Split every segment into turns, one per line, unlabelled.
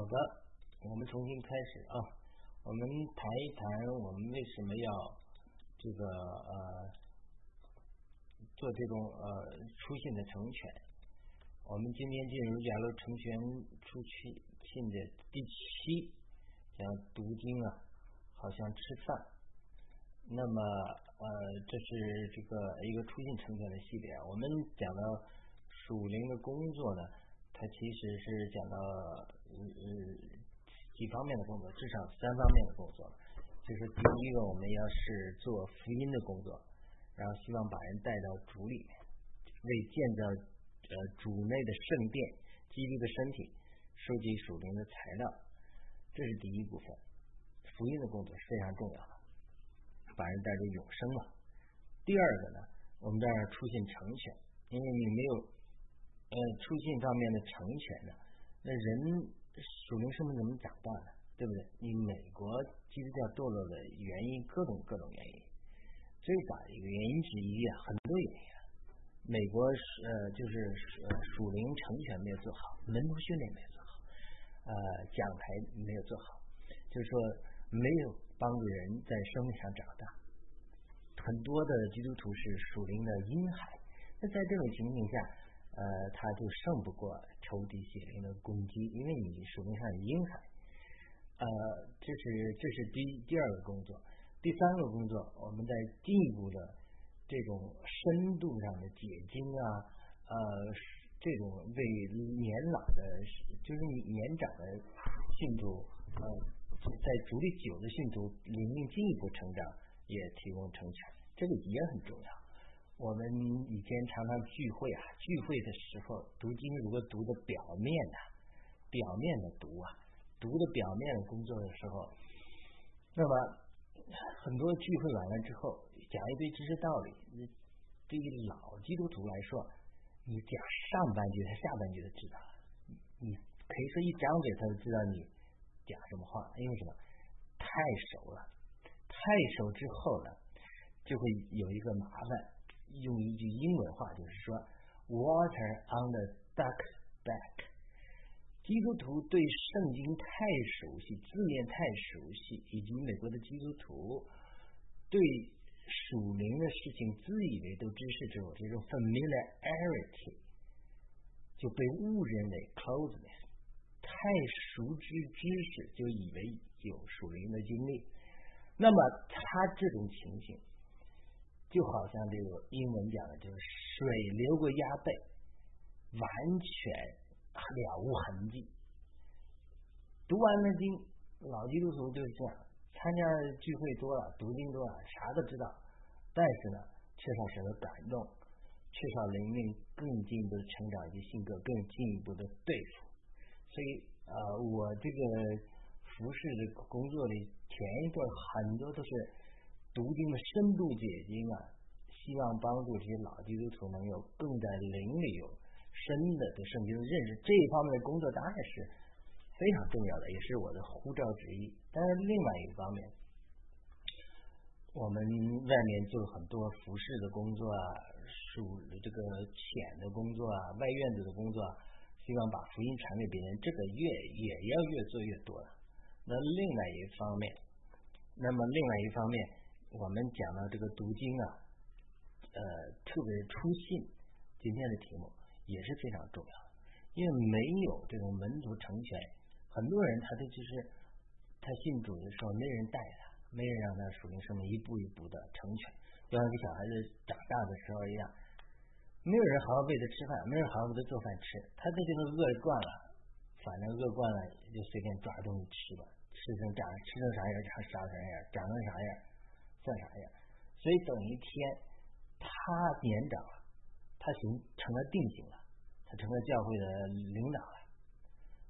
好的，我们重新开始啊。我们谈一谈我们为什么要这个呃做这种呃出信的成全。我们今天进入假如成全出去信的第七，讲读经啊，好像吃饭。那么呃，这是这个一个出信成全的系列。我们讲到属灵的工作呢。它其实是讲到嗯几方面的工作，至少三方面的工作。就是第一个，我们要是做福音的工作，然后希望把人带到主里面，为建造呃主内的圣殿、基督的身体，收集属灵的材料，这是第一部分。福音的工作是非常重要的，把人带入永生嘛。第二个呢，我们这儿出现成全，因为你没有。呃，出现方面的成全呢？那人属灵生命怎么长大呢？对不对？你美国基督教堕落的原因，各种各种原因。最大的一个原因之一啊，很多原因。美国呃，就是呃属灵成全没有做好，门徒训练没有做好，呃，讲台没有做好，就是说没有帮助人在生命上长大。很多的基督徒是属灵的婴孩，那在这种情形下。呃，他就胜不过仇敌血灵的攻击，因为你属灵上有婴孩。呃，这是这是第第二个工作，第三个工作，我们在进一步的这种深度上的解经啊，呃，这种为年老的，就是你年长的信徒，呃，在主力久的信徒灵命进一步成长，也提供成全，这个也很重要。我们以前常常聚会啊，聚会的时候读经，如果读的表面的、表面的读啊，读的表面的工作的时候，那么很多聚会完了之后，讲一堆知识道理，对于老基督徒来说，你讲上半句，他下半句都知道，你可以说一张嘴他就知道你讲什么话，因为什么？太熟了，太熟之后呢，就会有一个麻烦。用一句英文话就是说，water on the duck's back。基督徒对圣经太熟悉，字面太熟悉，以及美国的基督徒对属灵的事情自以为都知识之后，这种 familiarity 就被误认为 closeness，太熟知知识就以为有属灵的经历。那么他这种情形。就好像这个英文讲的，就是水流过鸭背，完全了无痕迹。读完了经，老基督徒就是这样，参加聚会多了，读经多了，啥都知道，但是呢，缺少什么感动，缺少灵命更进一步的成长以及性格更进一步的对付。所以，呃，我这个服饰的工作里，前一段很多都是。读经的深度解经啊，希望帮助这些老基督徒能有更在灵里有深的对圣经的认识，这一方面的工作当然是非常重要的，也是我的呼召之一。但是另外一方面，我们外面做很多服饰的工作啊，属这个浅的工作啊，外院子的工作，啊希望把福音传给别人，这个越也要越做越多。那另外一方面，那么另外一方面。我们讲到这个读经啊，呃，特别是出信，今天的题目也是非常重要，因为没有这种门徒成全，很多人他的就是他信主的时候没人带他，没人让他属灵生命一步一步的成全，就像个小孩子长大的时候一样，没有人好好喂他吃饭，没人好好给他做饭吃，他对这个饿惯了，反正饿惯了就随便抓东西吃吧，吃成长吃成啥样长啥啥样，长成啥样。算啥呀？所以等一天他年长了，他行成了定型了，他成了教会的领导了。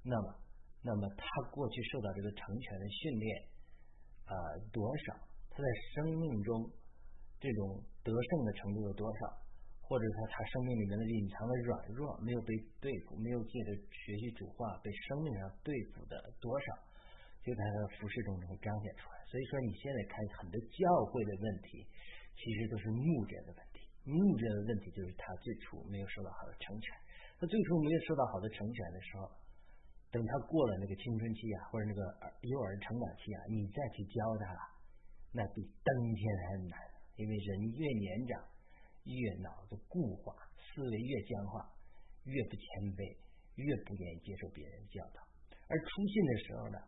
那么，那么他过去受到这个成全的训练啊多少？他在生命中这种得胜的程度有多少？或者说他生命里面的隐藏的软弱没有被对付，没有借着学习主话被生命上对付的多少？就在他的服饰中能够彰显出来，所以说你现在看很多教会的问题，其实都是牧者的问题。牧者的问题就是他最初没有受到好的成全，他最初没有受到好的成全的时候，等他过了那个青春期啊，或者那个幼儿成长期啊，你再去教他，那比登天还难。因为人越年长，越脑子固化，思维越僵化，越不谦卑，越不愿意接受别人教导。而出信的时候呢，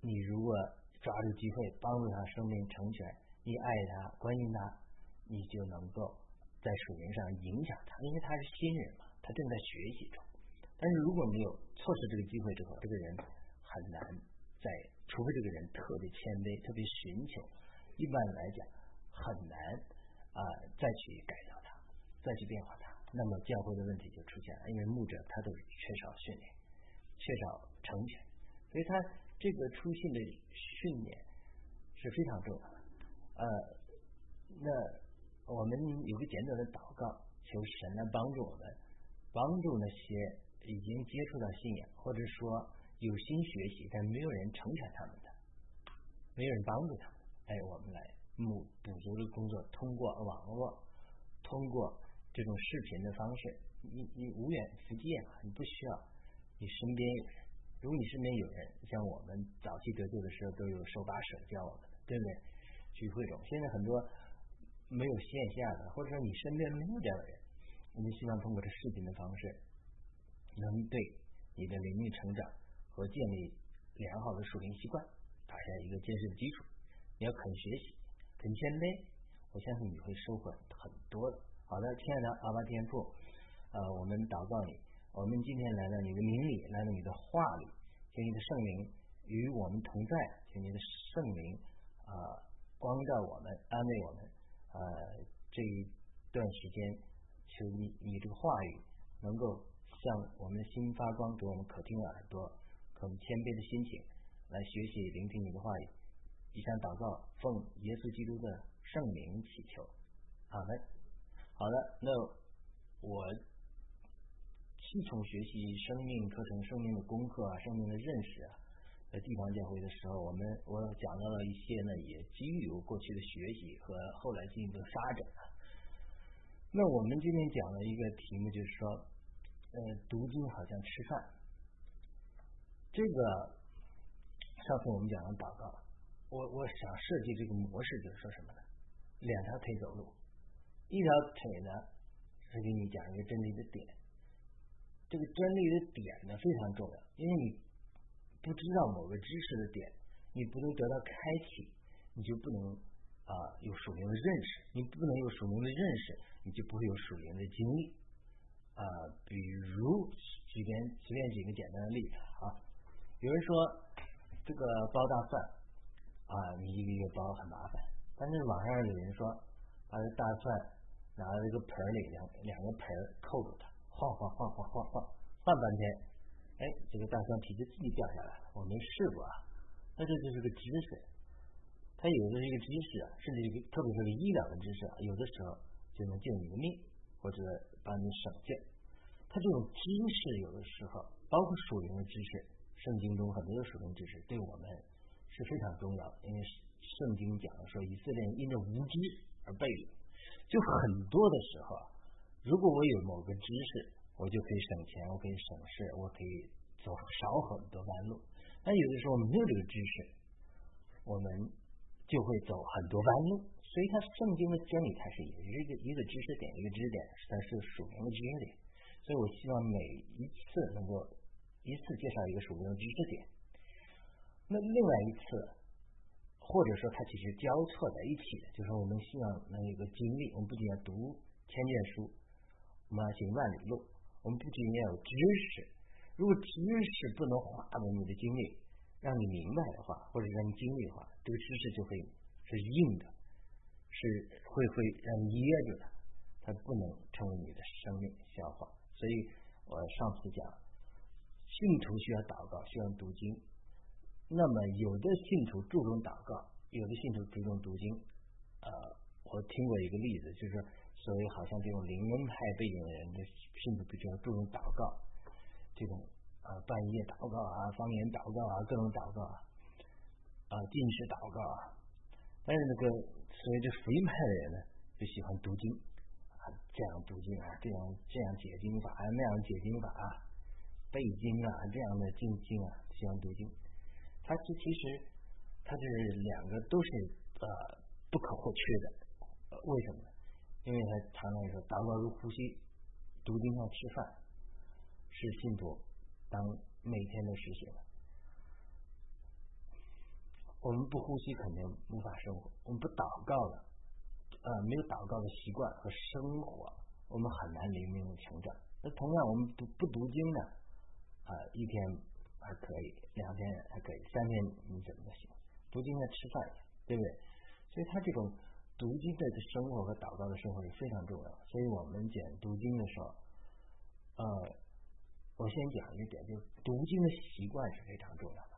你如果抓住机会帮助他生命成全，你爱他，关心他，你就能够在属灵上影响他，因为他是新人嘛，他正在学习中。但是如果没有错失这个机会之后，这个人很难在，除非这个人特别谦卑、特别寻求，一般来讲很难啊再去改造他，再去变化他。那么教会的问题就出现了，因为牧者他都缺少训练，缺少成全，所以他这个出信的训练是非常重要的。呃，那我们有个简短的祷告，求神来帮助我们，帮助那些。已经接触到信仰，或者说有心学习，但没有人成全他们的，没有人帮助他们。哎，我们来补补足这个工作，通过网络，通过这种视频的方式，你你无远弗届啊，你不需要你身边有人。如果你身边有人，像我们早期得救的时候，都有手把手教我们的，对不对？聚会中，现在很多没有线下的，或者说你身边没有这样的人，我们希望通过这视频的方式。能对你的灵命成长和建立良好的属灵习惯打下一个坚实的基础。你要肯学习，肯谦卑，我相信你会收获很多的。好的，亲爱的阿巴天父，呃，我们祷告你，我们今天来到你的名里，来到你的话里，请你的圣灵与我们同在，请你的圣灵啊光照我们，安慰我们。呃，这一段时间，求你你这个话语能够。向我们的心发光，给我们可听的耳朵，可谦卑的心情来学习聆听你的话语。以上祷告，奉耶稣基督的圣名祈求。好的，好的。那我系统学习生命课程、生命的功课啊、生命的认识啊，在地方教会的时候，我们我讲到了一些呢，也基于我过去的学习和后来进一步的发展。那我们今天讲的一个题目就是说。呃，读经好像吃饭，这个上次我们讲了祷告，我我想设计这个模式就是说什么呢？两条腿走路，一条腿呢是给你讲一个真理的点，这个真理的点呢非常重要，因为你不知道某个知识的点，你不能得到开启，你就不能啊有属灵的认识，你不能有属灵的认识，你就不会有属灵的经历。啊，比如随便随便举个简单的例子啊，有人说这个包大蒜啊，你一个一个包很麻烦，但是网上有人说把这大蒜拿到一个盆里，两两个盆扣住它，晃晃晃晃晃晃晃半天，哎，这个大蒜皮就自己掉下来了。我没试过啊，那这就是个知识，它有的是一个知识啊，甚至一个特别是个医疗的知识啊，有的时候就能救你的命。或者帮你省劲，他这种知识有的时候，包括属灵的知识，圣经中很多的属灵知识对我们是非常重要的。因为圣经讲了说，以色列人因着无知而背了，就很多的时候啊，如果我有某个知识，我就可以省钱，我可以省事，我可以走少很多弯路。但有的时候没有这个知识，我们。就会走很多弯路，所以它圣经的真理，它是一个一个知识点，一个知识点，它是属灵的知识点。所以我希望每一次能够一次介绍一个属灵的知识点。那另外一次，或者说它其实交错在一起的，就是我们希望能有一个经历。我们不仅要读千卷书，我们要行万里路。我们不仅要有知识，如果知识不能化为你的经历。让你明白的话，或者让你经历的话，这个知识就会是硬的，是会会让你噎着的，它不能成为你的生命消化。所以我上次讲，信徒需要祷告，需要读经。那么有的信徒注重祷告，有的信徒注重读经。呃，我听过一个例子，就是所谓好像这种灵恩派背景的人就甚至比较注重祷告，这种。啊，半夜祷告啊，方言祷告啊，各种祷告啊，啊，进食祷告啊。但是那个所谓这福音派的人呢，就喜欢读经啊，这样读经啊，这样这样解经法，那样解经法，啊，背经啊这样的经经啊，喜欢读经。它这其实它是两个都是呃不可或缺的。为什么呢？因为他常常说祷告如呼吸，读经像吃饭，是信徒当每天的实行。我们不呼吸肯定无法生活，我们不祷告了，呃，没有祷告的习惯和生活，我们很难灵命成长。那同样，我们不不读经呢，啊，一天还可以，两天还可以，三天你怎么行？读经像吃饭，对不对？所以他这种。读经的生活和祷告的生活是非常重要，所以我们讲读经的时候，呃，我先讲一点，就是读经的习惯是非常重要的。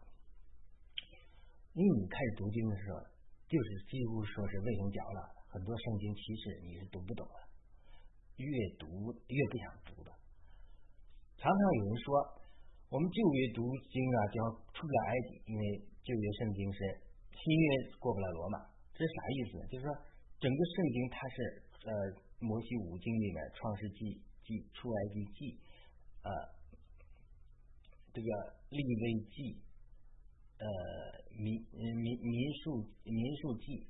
因为你开始读经的时候，就是几乎说是味同嚼蜡，很多圣经其实你是读不懂的，越读越不想读的。常常有人说，我们旧约读经啊，就要出不了埃及，因为旧约圣经是新约过不了罗马。这啥意思？就是说，整个圣经它是呃，摩西五经里面，《创世纪》、《记出埃及记》、呃，这个立位记、呃，民民民数民数记、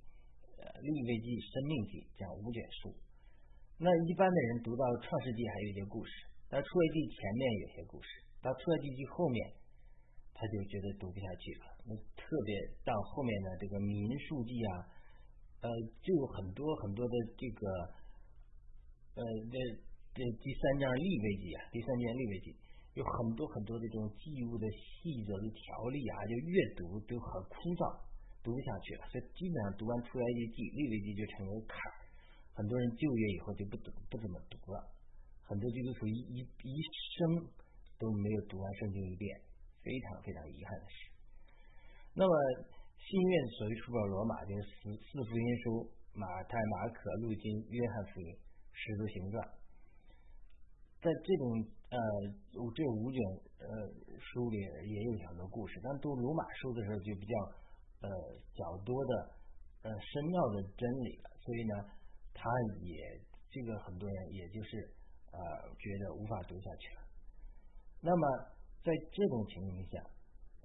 呃，立位记、生命记，讲五卷书。那一般的人读到《创世纪》还有一些故事，到出埃及前面有些故事，到出埃及记后面，他就觉得读不下去了。那特别到后面的这个民数记啊。呃，就很多很多的这个，呃，这这第三章立位记啊，第三章立位记有很多很多的这种记物的细则的条例啊，就阅读都很枯燥，读不下去了。所以基本上读完出埃及记、立位记就成了坎儿。很多人就业以后就不读，不怎么读了。很多基督徒一一一生都没有读完圣经一遍，非常非常遗憾的事。那么。新约所谓书本罗马就是四四福音书：马太、马可、路经、约翰福音、使徒行传。在这种呃这五卷呃书里也有很多故事，但读罗马书的时候就比较呃较多的呃深奥的真理了，所以呢，他也这个很多人也就是呃觉得无法读下去了。那么在这种情况下。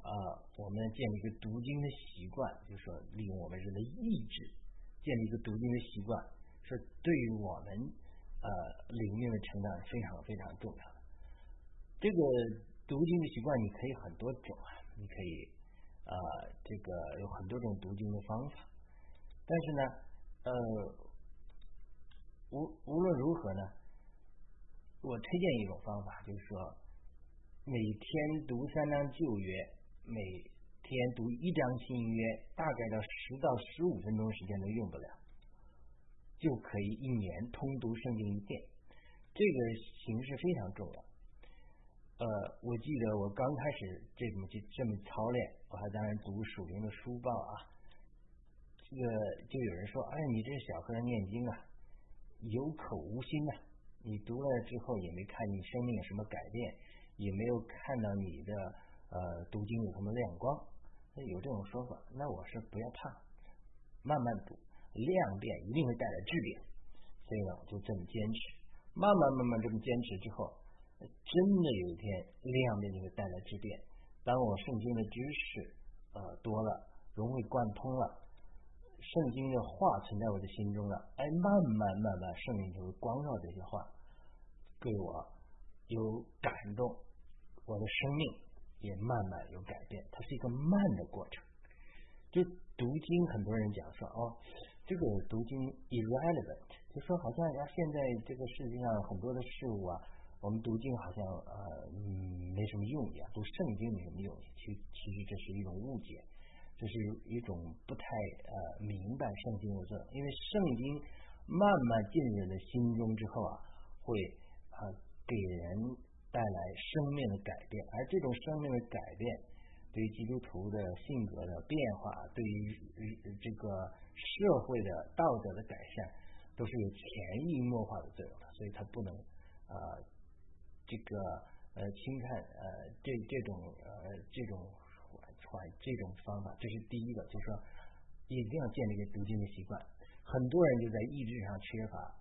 啊，我们建立一个读经的习惯，就是说利用我们人的意志建立一个读经的习惯，是对于我们呃领域的成长非常非常重要。这个读经的习惯你可以很多种啊，你可以啊这个有很多种读经的方法，但是呢呃无无论如何呢，我推荐一种方法，就是说每天读三章旧约。每天读一张新约，大概到十到十五分钟时间都用不了，就可以一年通读圣经一遍。这个形式非常重要。呃，我记得我刚开始这么去这么操练，我还当然读属灵的书报啊。这个就有人说：“哎，你这小和尚念经啊，有口无心呐！你读了之后也没看你生命有什么改变，也没有看到你的。”呃，读经有什么亮光？有这种说法，那我是不要怕，慢慢读，量变一定会带来质变。所以呢，我就这么坚持，慢慢慢慢这么坚持之后，真的有一天量变就会带来质变。当我圣经的知识呃多了，融会贯通了，圣经的话存在我的心中了，哎，慢慢慢慢圣灵就会光照这些话，对我有感动，我的生命。也慢慢有改变，它是一个慢的过程。就读经，很多人讲说哦，这个读经 irrelevant，就说好像啊，现在这个世界上很多的事物啊，我们读经好像呃嗯没什么用一样，读圣经没什么用。其其实这是一种误解，这是一种不太呃明白圣经的作用。因为圣经慢慢进入人的心中之后啊，会啊给人。带来生命的改变，而这种生命的改变，对于基督徒的性格的变化，对于这个社会的道德的改善，都是有潜移默化的作用的。所以，他不能啊，这个呃轻看呃这这种呃这种缓缓这种方法，这是第一个，就是说一定要建立一个读经的习惯。很多人就在意志上缺乏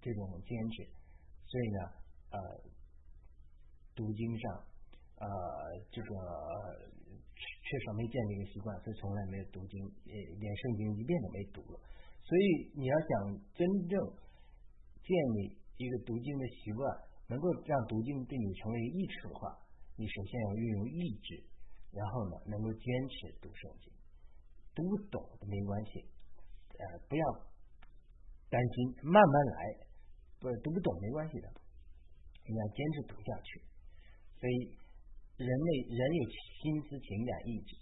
这种坚持，所以呢，呃。读经上呃这个缺少没建立一个习惯，所以从来没有读经，连圣经一遍都没读了。所以你要想真正建立一个读经的习惯，能够让读经对你成为益处的话，你首先要运用意志，然后呢能够坚持读圣经。读不懂没关系，呃，不要担心，慢慢来，不读不懂没关系的，你要坚持读下去。所以，人类人有心思、情感、意志。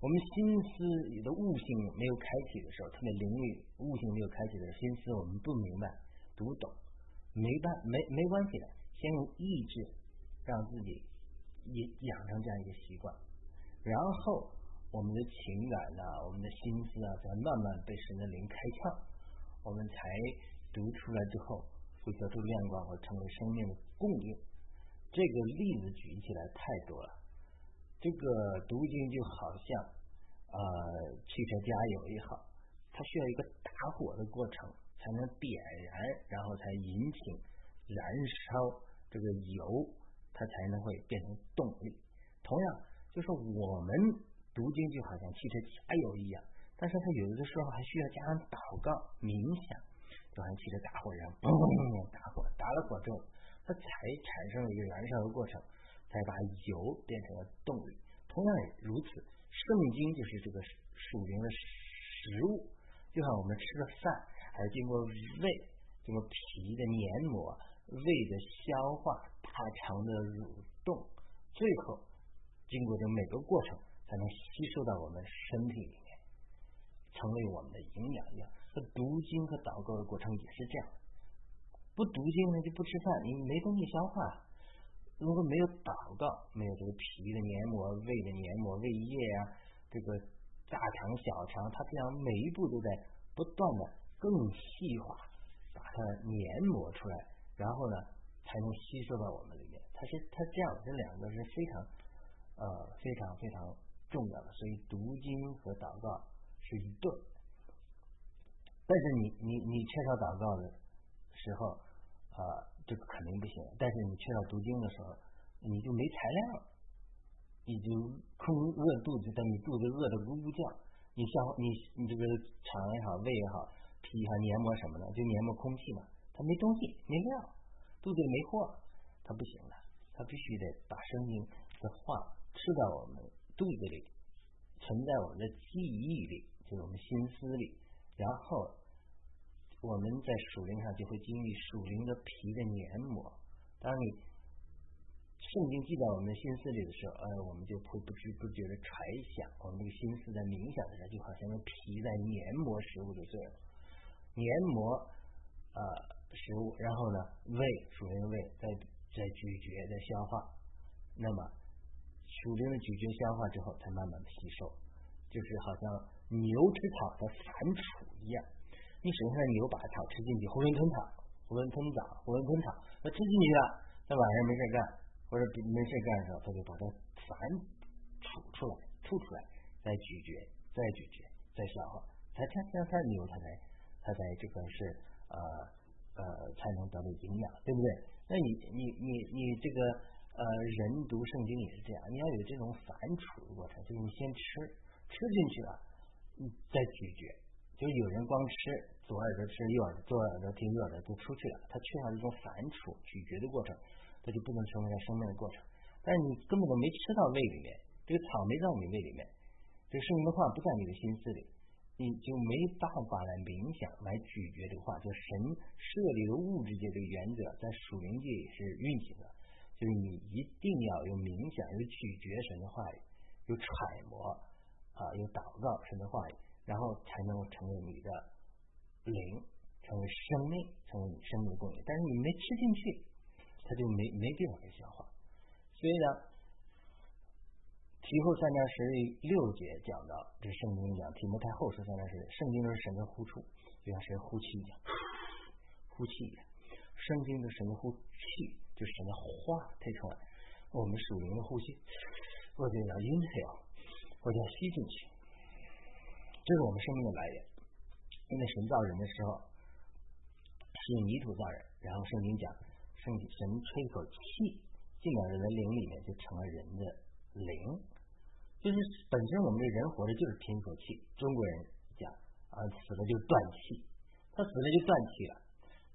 我们心思的悟性没有开启的时候，特别灵力悟性没有开启的心思，我们不明白、读懂，没办没没关系的，先用意志让自己也养成这样一个习惯，然后。我们的情感呐，我们的心思啊，在慢慢被神的灵开窍，我们才读出来之后，会得出亮光，会成为生命的供应。这个例子举起来太多了。这个读经就好像呃汽车加油也好，它需要一个打火的过程，才能点燃，然后才引起燃烧这个油，它才能会变成动力。同样，就是我们。读经就好像汽车加油一样，但是它有的时候还需要加上祷告、冥想，就好像汽车打火一样，嘣打火，打了火之后，它才产生了一个燃烧的过程，才把油变成了动力。同样也如此，圣经就是这个属灵的食物，就像我们吃的饭，还要经过胃，经过脾的黏膜、胃的消化、大肠的蠕动，最后经过这每个过程。才能吸收到我们身体里面，成为我们的营养一样。和读经和祷告的过程也是这样，不读经呢就不吃饭，你没东西消化。如果没有祷告，没有这个脾的黏膜、胃的黏膜、胃液啊，这个大肠、小肠，它这样每一步都在不断的更细化，把它黏膜出来，然后呢才能吸收到我们里面。它是它这样，这两个是非常呃非常非常。重要的，所以读经和祷告是一对。但是你你你缺少祷告的时候啊，这个肯定不行。但是你缺少读经的时候，你就没材料，你就空饿肚子，等你肚子饿得咕咕叫，你消你你这个肠也好，胃也好，脾还黏膜什么的，就黏膜空气嘛，它没东西，没料，肚子里没货，它不行的，它必须得把声音的话吃到我们。肚子里存在我们的记忆里，就是我们心思里，然后我们在属灵上就会经历属灵的皮的黏膜。当你圣经记在我们的心思里的时候，呃，我们就会不知不觉的揣想，我们这个心思在冥想的时候，就好像那皮在黏膜食物的作用，黏膜啊食物，然后呢，胃属灵的胃在在咀嚼在消化，那么。属灵的咀嚼消化之后，才慢慢的吸收，就是好像牛吃草的反刍一样。你首先牛把草吃进去，囫囵吞草，囫囵吞枣，囫囵吞草，它吃进去了，在晚上没事干或者没事干的时候，它就把它反吐出来，吐出来，再咀嚼，再咀嚼，再消化，它它它它牛它才它才这个是呃呃才能得到营养，对不对？那你你你你这个。呃，人读圣经也是这样，你要有这种反刍的过程，就是你先吃，吃进去了，你再咀嚼。就有人光吃，左耳朵吃，右耳朵左耳朵听，右耳朵就出去了，他缺少一种反刍、咀嚼的过程，他就不能成为他生命的过程。但是你根本都没吃到胃里面，这个草没到你胃里面，这个圣经的话不在你的心思里，你就没办法来冥想来咀嚼这个话。就神设立的物质界这个原则，在属灵界也是运行的。就是你一定要有冥想，有咀嚼神的话语，有揣摩啊，有祷告神的话语，然后才能成为你的灵，成为生命，成为你生命的供应。但是你没吃进去，它就没没地方去消化。所以呢，提后三章十六节讲到，这圣经讲提摩太后书三章是圣经都是神的呼出，就像神呼气一样，呼气一样，圣经的神的呼气。就是神的话推出来，我们属灵的呼吸，或者叫 inhale，或者叫吸进去，这是我们生命的来源。因为神造人的时候是用泥土造人，然后圣经讲，圣神吹一口气进到人的灵里面，就成了人的灵。就是本身我们这人活着就是凭一口气。中国人讲啊，死了就断气，他死了就断气了，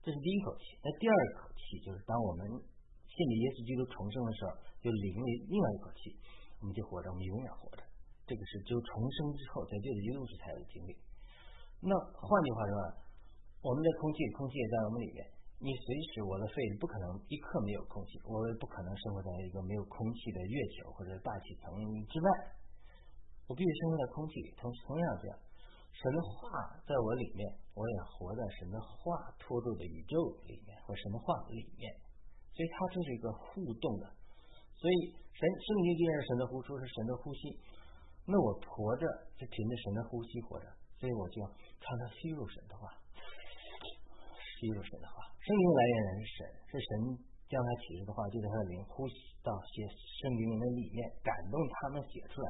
这是第一口气。那第二口气就是当我们信的耶稣基督重生的时候，就领了另外一口气，我们就活着，我们永远活着。这个是只有重生之后，在这个基督时才有的经历。那换句话说啊，我们的空气，空气也在我们里面。你随时，我的肺不可能一刻没有空气，我也不可能生活在一个没有空气的月球或者大气层之外。我必须生活在空气里。同同样这样，神的话在我里面，我也活在神的话托住的宇宙里面或神的话里面。所以它就是一个互动的。所以神生命既然是神的呼出，是神的呼吸，那我活着是凭着神的呼吸活着，所以我就要常常吸入神的话，吸入神的话。圣经来源人是神，是神将他启示的话，就在他的灵呼吸到写圣经的里面，感动他们写出来。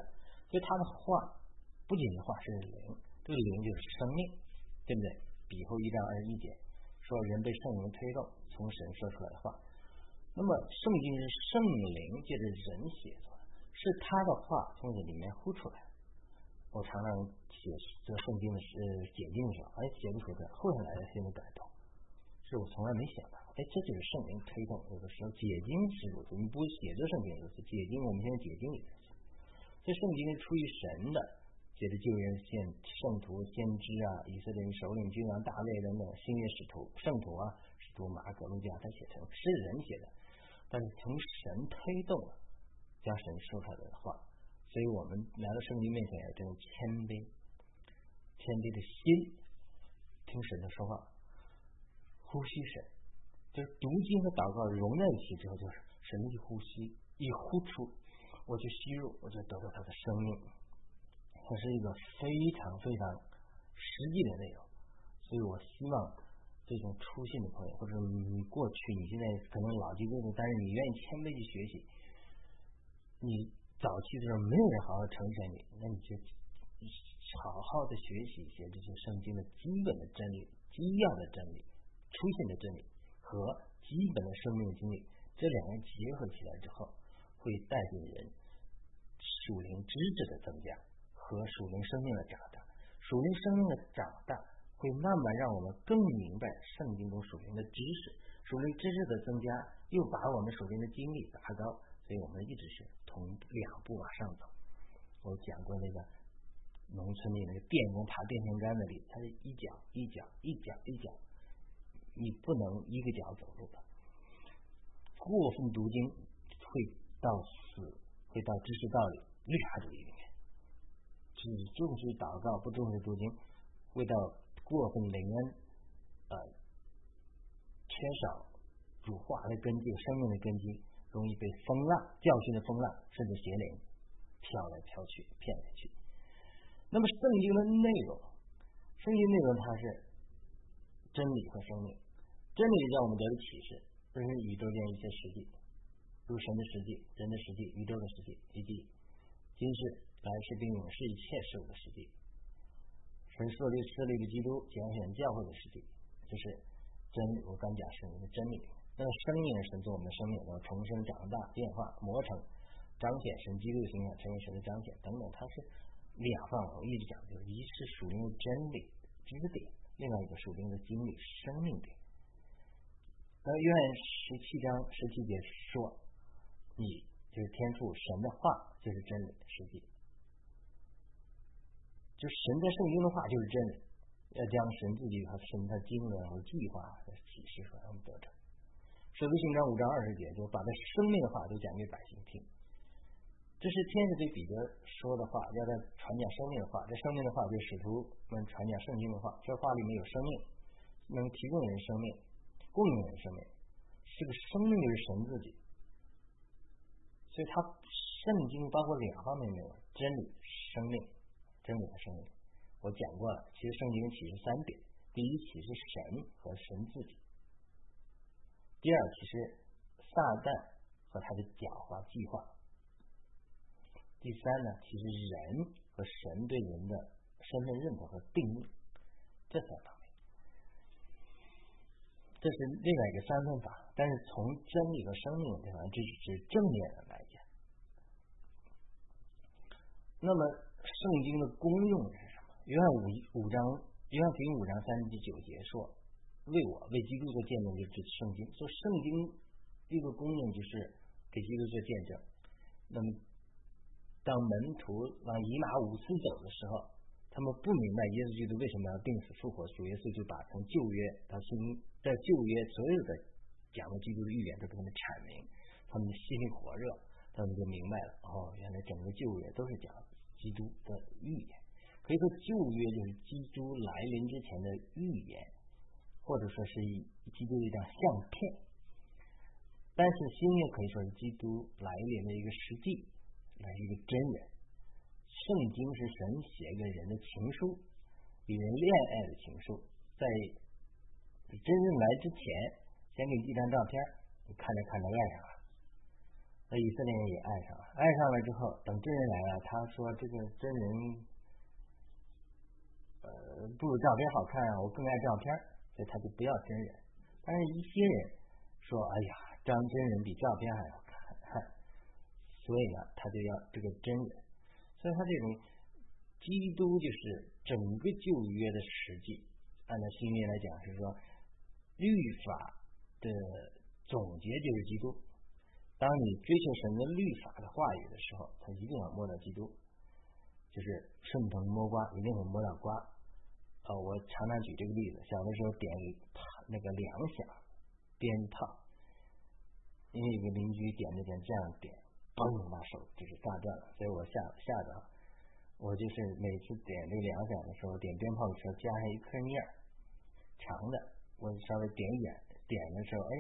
所以他的话不仅是话，是灵，这个灵就是生命，对不对？比后一章二十一节说，人被圣灵推动，从神说出来的话。那么圣经是圣灵借着人写的，是他的话从这里面呼出来。我常常写这圣经的是解经的时候，哎，写不出来，后来来了心里感动。是我从来没想到，哎，这就是圣灵推动。有的时候解经是如此，你不写这圣经如此，解经我们现在解经也如此。这圣经是出于神的，写的救援献圣徒、先知啊，以色列人首领、君王、大卫等等，新约使徒、圣徒啊，使徒马可、路加他写成是人写的，但是从神推动了，将神说出来的话，所以我们来到圣经面前要这种谦卑、谦卑的心，听神的说话。呼吸神，就是读经和祷告融在一起之后，就是神一呼吸，一呼出，我就吸入，我就得到他的生命。它是一个非常非常实际的内容，所以我希望这种初信的朋友，或者你过去你现在可能老记不住，但是你愿意谦卑去学习，你早期的时候没有人好好成全你，那你就好好的学习一些这些圣经的基本的真理、基要的真理。出现的真理和基本的生命经历，这两个结合起来之后，会带给人属灵知识的增加和属灵生命的长大。属灵生命的长大会慢慢让我们更明白圣经中属灵的知识，属灵知识的增加又把我们属灵的经历拔高，所以我们一直是同两步往上走。我讲过那个农村里那个电工爬电线杆子里，他是一脚一脚一脚一脚。你不能一个脚走路的，过分读经会到死，会到知识道理、律法主义里面。只重视祷告，不重视读经，会到过分灵恩，呃，缺少主化的根基、生命的根基，容易被风浪、教训的风浪甚至邪灵飘来飘去、骗来去。那么圣经的内容，圣经内容它是真理和生命。真理让我们得到启示，这是宇宙间一些实际，如神的实际、人的实际、宇宙的实际，以及今世来世并永世一切事物的实际。神设立设立的基督拣选教会的实际，这是真理。我刚讲是你的真理。那生命神做我们的生命，然后重生、长大、变化、磨成、彰显神基督的形象，成为神的彰显等等，它是两方。我一直讲，就是一是属灵的真理知点，另外一个属灵的经历生命点。那约翰十七章十七节说：“你就是天赋，神的话就是真理，实际就神在圣经的话就是真理，要将神自己和神的经文和计划和启示说让我们得着。使徒行传五章二十节就把这生命的话都讲给百姓听，这是天使对彼得说的话，要在传讲生命的话。这生命的话就是使徒们传讲圣经的话，这话里面有生命，能提供人生命。”供应人生命，这个生命就是神自己，所以它圣经包括两方面内容：真理、生命、真理和生命。我讲过了，其实圣经启示三点：第一，启示神和神自己；第二，其实撒旦和他的狡猾计划；第三呢，其实人和神对人的身份认同和定义。这三方面。这是另外一个三分法。但是从真理和生命这方，这是正面的来讲。那么圣经的功用是什么？约翰五五章，约翰福音五章三十九节说：“为我为基督做见证，就指圣经。说圣经一个功用就是给基督做见证。那么当门徒往以马五斯走的时候。”他们不明白耶稣基督为什么要病死复活，主耶稣就把从旧约到新在旧约所有的讲的基督的预言都给他们阐明，他们的心里火热，他们就明白了。哦，原来整个旧约都是讲基督的预言，可以说旧约就是基督来临之前的预言，或者说是基督的一张相片。但是新约可以说是基督来临的一个实际，来一个真人。圣经是神写给人的情书，比人恋爱的情书。在真人来之前，先给你一张照片，你看着看着爱上了。那以色列人也爱上了，爱上了之后，等真人来了，他说这个真人，呃，不如照片好看啊，我更爱照片，所以他就不要真人。但是一些人说，哎呀，张真人比照片还要看，所以呢，他就要这个真人。所以，他这种基督就是整个旧约的实际。按照新约来讲，是说律法的总结就是基督。当你追求神的律法的话语的时候，他一定要摸到基督，就是顺藤摸瓜，一定会摸到瓜。啊，我常常举这个例子：小的时候点那个两响鞭炮，因为有个邻居点着点这样点。嘣，把手就是炸断了，所以我吓吓着，我就是每次点这个两响的时候，点鞭炮的时候加上一颗面，长的，我稍微点一点，的时候，哎，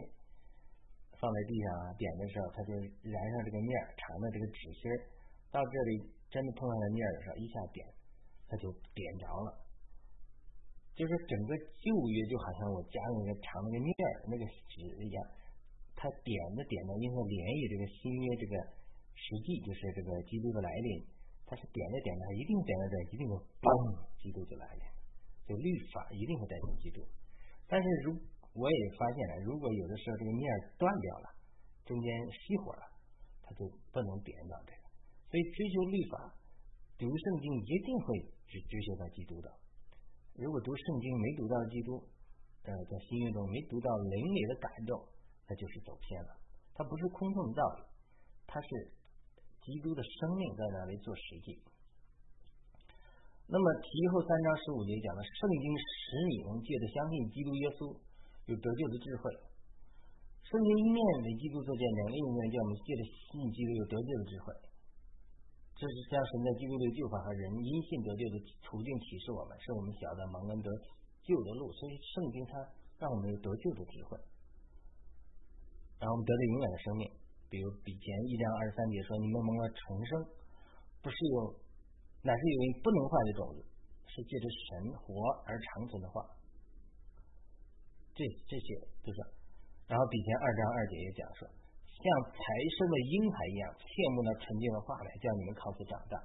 放在地上啊，点的时候它就燃上这个面，长的这个纸芯儿，到这里真的碰上了面的时候，一下点，它就点着了，就是整个旧约就好像我加了那个长那个面儿那个纸一样，它点着点着，因为连于这个新约这个。实际就是这个基督的来临，它是点着点着，一定点着点，一定会嘣，基督就来临。就律法一定会带进基督。但是如我也发现了，如果有的时候这个面断掉了，中间熄火了，它就不能点到这个。所以追求律法，读圣经一定会只追求到基督的。如果读圣经没读到基督，呃，在心愿中没读到灵里的感动，那就是走偏了。它不是空洞的道理，它是。基督的生命在那里做实际。那么提后三章十五节讲的圣经使你能借着相信基督耶稣有得救的智慧。圣经一面为基督做见证，另一面叫我们借着信基督有得救的智慧。这是将神的基督的救法和人因信得救的途径启示我们，是我们晓得蒙恩得救的路。所以圣经它让我们有得救的机会，然后我们得到永远的生命。比如比前一章二十三节说，你们蒙了重生，不是有，乃是有一不能坏的种子，是借着神活而长存的话。这这些就是，然后比前二章二节也讲说，像财生的婴孩一样，羡慕那纯净的话来，叫你们靠此长大。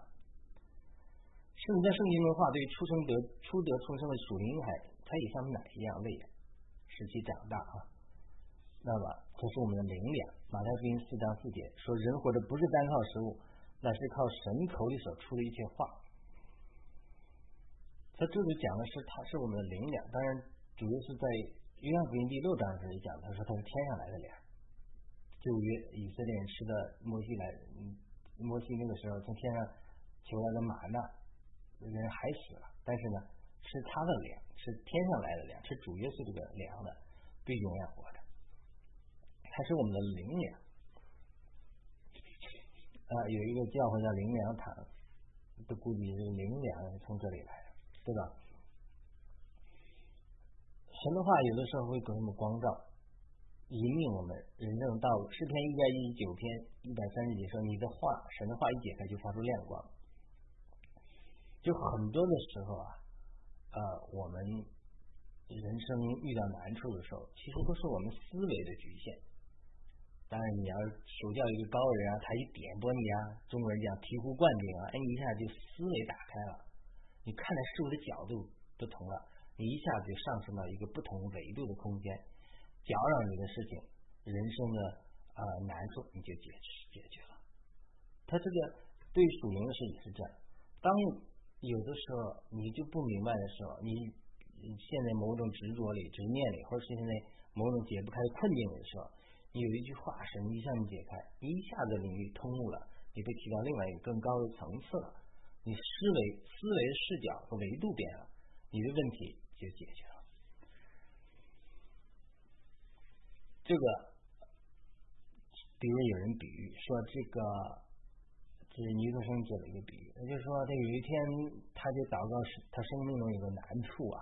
圣在圣经的话，对于出生得出得出生的属灵婴孩，他也像奶一样喂养，使其长大啊。那么，这是我们的灵粮。马太福音四章四节说：“人活着不是单靠食物，乃是靠神口里所出的一切话。”他这里讲的是，他是我们的灵粮。当然，主要是在约翰福音第六章时候讲，他说他是天上来的粮。就约以色列人吃的摩西来，摩西那个时候从天上求来的马纳，人还死了，但是呢，吃他的粮，是天上来的粮，是主耶稣这个粮的，必永远活着。他是我们的灵粮啊，有一个教会叫灵粮堂，都估计是灵粮从这里来的，对吧？神的话有的时候会给我们光照，引领我们人生的道路。诗篇一百一十九篇一百三十节说：“你的话，神的话一解开就发出亮光。”就很多的时候啊，呃，我们人生遇到难处的时候，其实都是我们思维的局限。当然，你要求教一个高人啊，他一点拨你啊，中国人讲醍醐灌顶啊，哎，一下就思维打开了，你看待事物的角度不同了，你一下子就上升到一个不同维度的空间。搅扰你的事情，人生的啊难处你就解决解决了。他这个对属灵的事也是这样。当有的时候你就不明白的时候，你现在某种执着里、执念里，或者是现在某种解不开困境的时候，你有一句话神一向你解开，一下子领域通悟了，你被提到另外一个更高的层次了，你思维思维视角和维度变了，你的问题就解决了。这个，比如有人比喻说这个。这是尼克生做了一个比喻，也就是说，他有一天他就祷告，他生命中有个难处啊，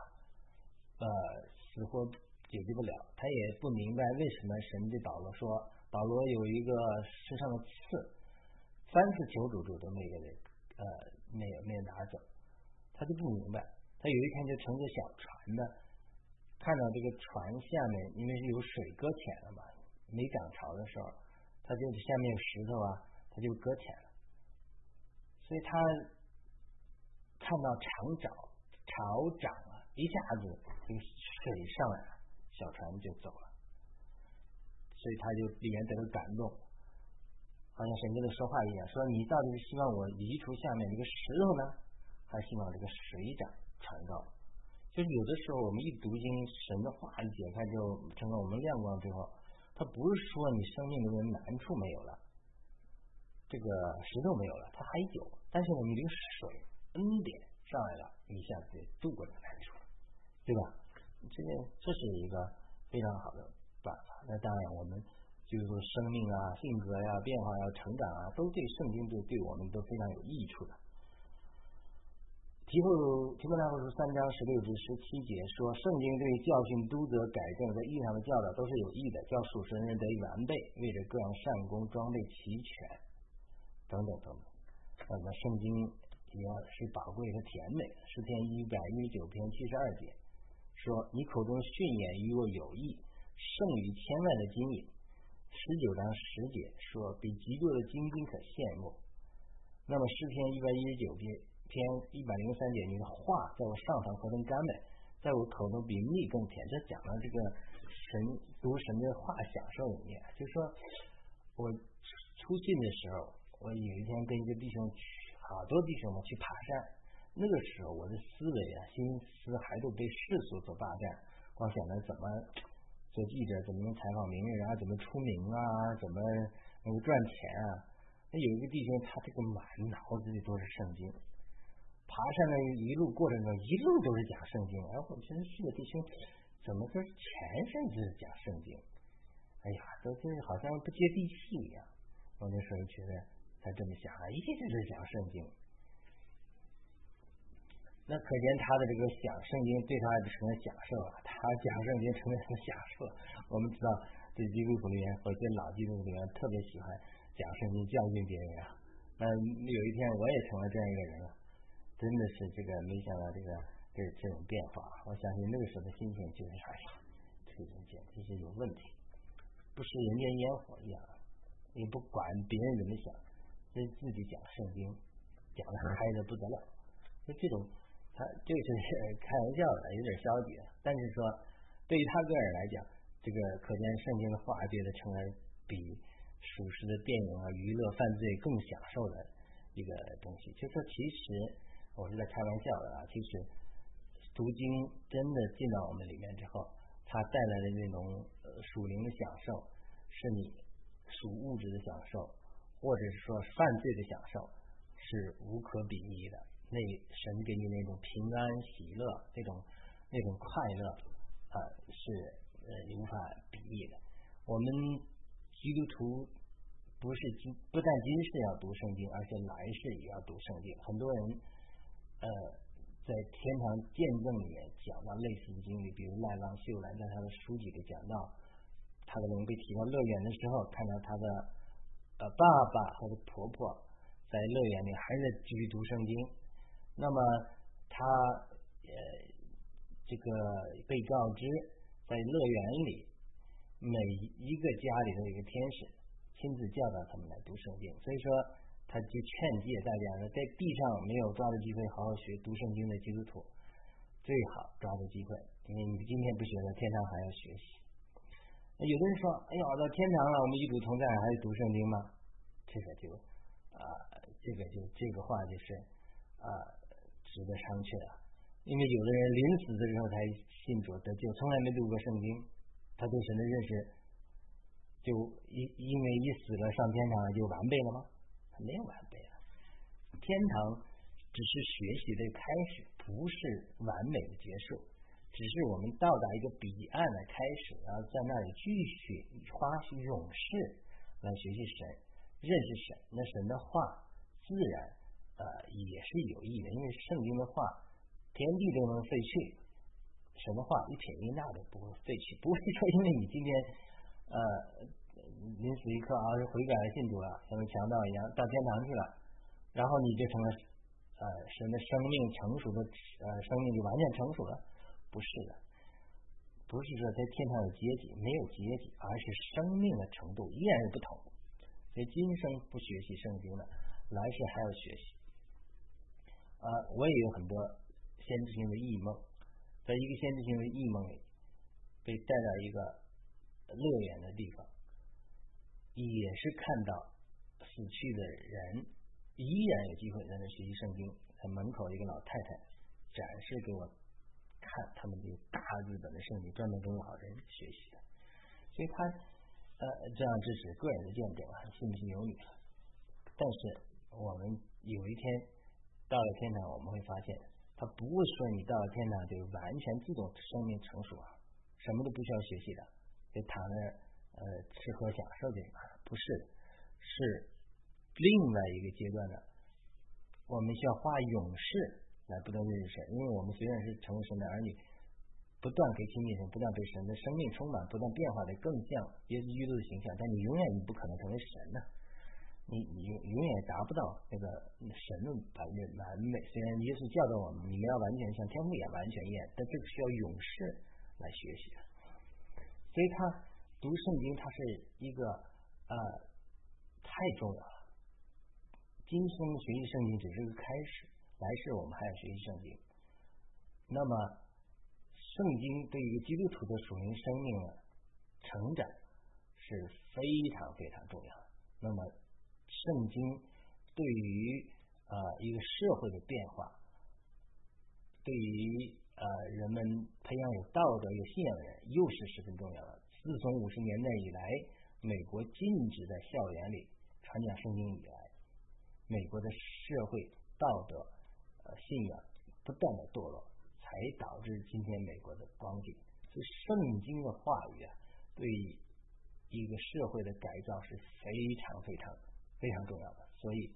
呃，死活解决不了，他也不明白为什么神对保罗说，保罗有一个身上的刺，三次求主主都没有给，呃，没有没有拿走，他就不明白。他有一天就乘着小船呢，看到这个船下面因为是有水搁浅了嘛，没涨潮的时候，他就下面有石头啊，他就搁浅了。所以他看到潮涨，潮涨了，一下子这个水上来了，小船就走了。所以他就里面得到感动，好像神跟他说话一样，说你到底是希望我移除下面这个石头呢，还是希望这个水涨船高？就是有的时候我们一读经，神的话一解开之后，成了我们亮光之后，他不是说你生命中的难处没有了。这个石头没有了，它还有，但是我们这个水恩典上来了，一下子就渡过了难处，对吧？这个这是一个非常好的办法。那当然，我们就是说生命啊、性格呀、变化呀、成长啊，都对圣经都对我们都非常有益处的。提后提摩太后书三章十六至十七节说，圣经对教训、督责、改正在义上的教导都是有益的，叫属神人得以完备，为着各样善功装备齐全。等等等等，那么圣经也是宝贵和甜美。诗篇一百一十九篇七十二节说：“你口中训言与我有益，胜于千万的金银。”十九章十节说：“比极多的金金可羡慕。”那么诗篇一百一十九篇篇一百零三节，你的话在我上堂何等甘美，在我口中比蜜更甜。这讲了这个神读神的话享受里面，就说我出信的时候。我有一天跟一个弟兄，好多弟兄们去爬山，那个时候我的思维啊、心思还都被世俗所霸占，光想着怎么做记者，怎么能采访名人啊，怎么出名啊，怎么能够赚钱啊。那有一个弟兄，他这个满脑子里都是圣经，爬山的一路过程中，一路都是讲圣经。哎，我觉得这个弟兄怎么跟全身都是讲圣经？哎呀，都是好像不接地气一样。我那时候觉得。他这么想啊，一直是讲圣经。那可见他的这个讲圣经对他成了享受啊，他讲圣经成了什么享受？我们知道，这基督徒里面或者老基督徒里面特别喜欢讲圣经教训别人啊。那有一天我也成了这样一个人了，真的是这个没想到这个这这种变化。我相信那个时候的心情就是哎呀？这个人简直是有问题，不食人间烟火一样，也不管别人怎么想。跟自己讲圣经，讲的嗨的不得了，就这种，他就是开玩笑的，有点消极。但是说，对于他个人来讲，这个可见圣经的话觉得成为比属实的电影啊、娱乐、犯罪更享受的一个东西。就说其实我是在开玩笑的啊，其实读经真的进到我们里面之后，它带来的那种属灵的享受，是你属物质的享受。或者是说犯罪的享受是无可比拟的，那神给你那种平安喜乐，那种那种快乐啊，是呃无法比拟的。我们基督徒不是今不但今世要读圣经，而且来世也要读圣经。很多人呃在天堂见证里面讲到类似的经历，比如赖浪秀兰在他的书籍里讲到，他可能被提到乐园的时候，看到他的。呃，爸爸和婆婆在乐园里还在继续读圣经。那么他呃，这个被告知在乐园里每一个家里的一个天使亲自教导他们来读圣经。所以说，他就劝诫大家呢，在地上没有抓住机会好好学读圣经的基督徒，最好抓住机会，因为你今天不学了，天上还要学习。有的人说，哎呀，到天堂了，我们与主同在，还是读圣经吗？这个就啊，这个就这个话就是啊，值得商榷了。因为有的人临死的时候才信主得救，从来没读过圣经，他对神的认识就因因为一死了上天堂就完备了吗？没有完备了，天堂只是学习的开始，不是完美的结束，只是我们到达一个彼岸的开始，然后在那里继续花永世来学习神，认识神。那神的话自然呃也是有益的，因为圣经的话天地都能废去，神的话一撇一捺都不会废去，不会说因为你今天呃。临死一刻啊，是悔改了信主了，像强盗一样到天堂去了，然后你就成了呃神的生命成熟的呃生命就完全成熟了，不是的，不是说在天堂有阶级，没有阶级，而是生命的程度依然是不同。所以今生不学习圣经的，来世还要学习。啊，我也有很多先知性的异梦，在一个先知性的异梦里，被带到一个乐园的地方。也是看到死去的人依然有机会在那学习圣经，在门口一个老太太展示给我看他们这个大日本的圣经，专门给老人学习的。所以他呃这样这是个人的见证啊，信不信由你。但是我们有一天到了天堂，我们会发现，他不会说你到了天堂就完全自动生命成熟啊，什么都不需要学习的，就躺在。呃，吃喝享受这一块不是，是另外一个阶段的。我们需要花勇士来不断认识神，因为我们虽然是成为神的儿女，不断可以亲近神，不断被神的生命充满，不断变化的更像耶稣基督的形象。但你永远你不可能成为神呢，你你永永远达不到那个神的完美。虽然耶稣教导我们，你们要完全像天父也完全一样，但这个需要勇士来学习。所以他。读圣经，它是一个呃太重要了。今生学习圣经只是个开始，来世我们还要学习圣经。那么，圣经对于基督徒的属灵生命的成长是非常非常重要的。那么，圣经对于呃一个社会的变化，对于呃人们培养有道德、有信仰的人，又是十分重要的。自从五十年代以来，美国禁止在校园里传讲圣经以来，美国的社会道德、呃信仰不断的堕落，才导致今天美国的光景。所以，圣经的话语啊，对一个社会的改造是非常非常非常重要的。所以，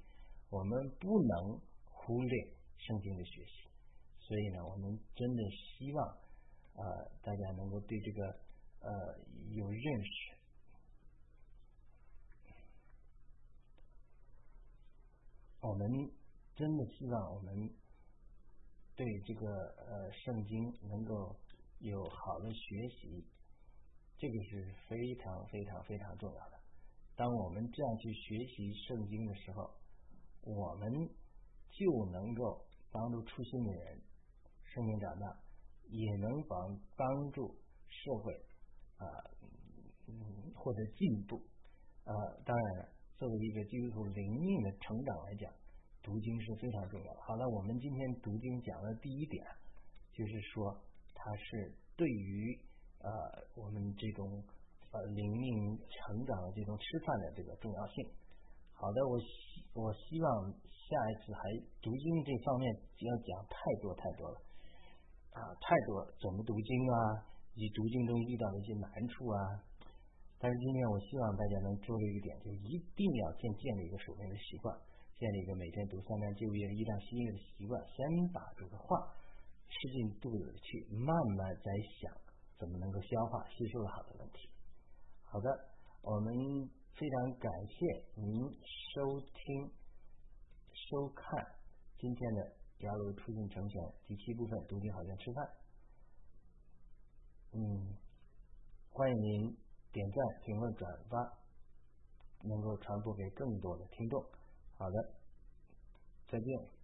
我们不能忽略圣经的学习。所以呢，我们真的希望呃大家能够对这个。呃，有认识，我们真的希望我们对这个呃圣经能够有好的学习，这个是非常非常非常重要的。当我们这样去学习圣经的时候，我们就能够帮助初心的人圣经长大，也能帮帮助社会。啊，嗯，或者进步，啊，当然，作为一个基督徒灵命的成长来讲，读经是非常重要的。好了，我们今天读经讲的第一点，就是说它是对于呃我们这种呃灵命成长的这种吃饭的这个重要性。好的，我希我希望下一次还读经这方面要讲太多太多了，啊，太多怎么读经啊？以及读经中遇到的一些难处啊，但是今天我希望大家能注意一点，就一定要建建立一个守灵的习惯，建立一个每天读三章旧约、一章新约的习惯，先把这个话吃进肚子里去，慢慢再想怎么能够消化吸收的好的问题。好的，我们非常感谢您收听、收看今天的《雅鲁出境成全》第七部分，读经好像吃饭。嗯，欢迎您点赞、评论、转发，能够传播给更多的听众。好的，再见。